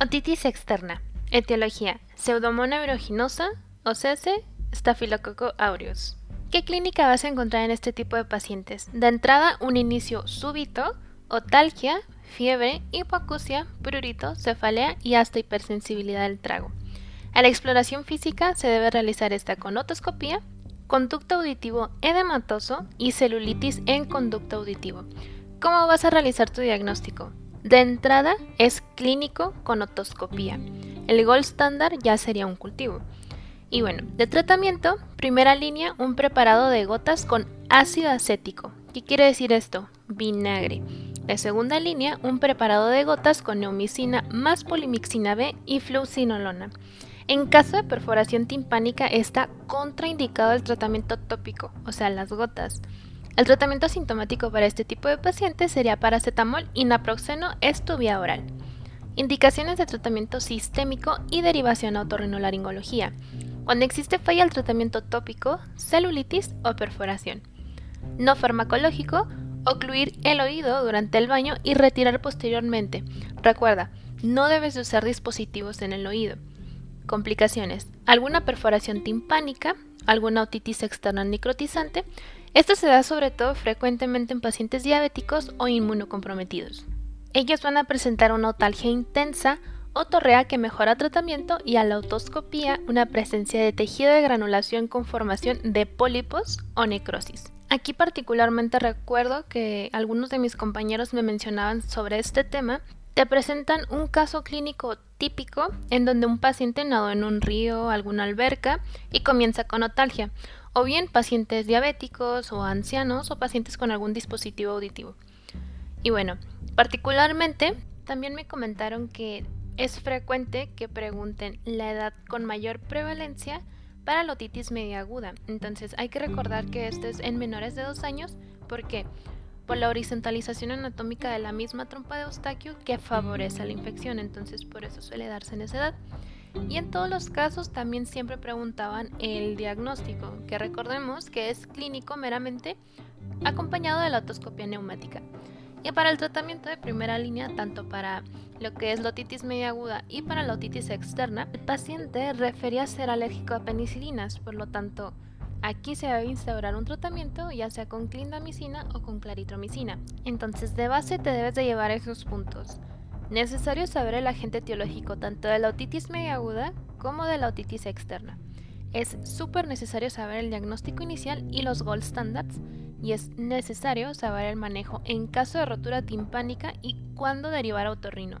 Otitis externa. Etiología: Pseudomonas aeruginosa, o CS, Staphylococcus aureus. ¿Qué clínica vas a encontrar en este tipo de pacientes? De entrada, un inicio súbito, otalgia, fiebre, hipoacusia, prurito, cefalea y hasta hipersensibilidad del trago. A la exploración física se debe realizar esta con otoscopía, conducto auditivo edematoso y celulitis en conducto auditivo. ¿Cómo vas a realizar tu diagnóstico? De entrada es clínico con otoscopía. El gold estándar ya sería un cultivo. Y bueno, de tratamiento, primera línea, un preparado de gotas con ácido acético. ¿Qué quiere decir esto? Vinagre. De segunda línea, un preparado de gotas con neomicina más polimixina B y fluocinolona. En caso de perforación timpánica está contraindicado el tratamiento tópico, o sea, las gotas. El tratamiento asintomático para este tipo de pacientes sería paracetamol y naproxeno es tu vía oral. Indicaciones de tratamiento sistémico y derivación a otorrinolaringología. Cuando existe falla al tratamiento tópico, celulitis o perforación. No farmacológico, ocluir el oído durante el baño y retirar posteriormente. Recuerda, no debes usar dispositivos en el oído. Complicaciones. Alguna perforación timpánica, alguna otitis externa necrotizante. Esto se da sobre todo frecuentemente en pacientes diabéticos o inmunocomprometidos. Ellos van a presentar una otalgia intensa, otorrea que mejora tratamiento y a la otoscopía una presencia de tejido de granulación con formación de pólipos o necrosis. Aquí particularmente recuerdo que algunos de mis compañeros me mencionaban sobre este tema te presentan un caso clínico típico en donde un paciente nadó en un río, alguna alberca y comienza con otalgia, o bien pacientes diabéticos o ancianos o pacientes con algún dispositivo auditivo. Y bueno, particularmente también me comentaron que es frecuente que pregunten la edad con mayor prevalencia para la otitis media aguda. Entonces hay que recordar que esto es en menores de 2 años. ¿Por qué? Por la horizontalización anatómica de la misma trompa de Eustaquio que favorece la infección, entonces por eso suele darse en esa edad. Y en todos los casos también siempre preguntaban el diagnóstico, que recordemos que es clínico meramente acompañado de la otoscopia neumática. Y para el tratamiento de primera línea, tanto para lo que es la otitis media aguda y para la otitis externa, el paciente refería ser alérgico a penicilinas, por lo tanto, Aquí se debe instaurar un tratamiento ya sea con clindamicina o con claritromicina. Entonces de base te debes de llevar esos puntos. Necesario saber el agente etiológico tanto de la otitis media aguda como de la otitis externa. Es súper necesario saber el diagnóstico inicial y los gold standards y es necesario saber el manejo en caso de rotura timpánica y cuándo derivar a otorrino.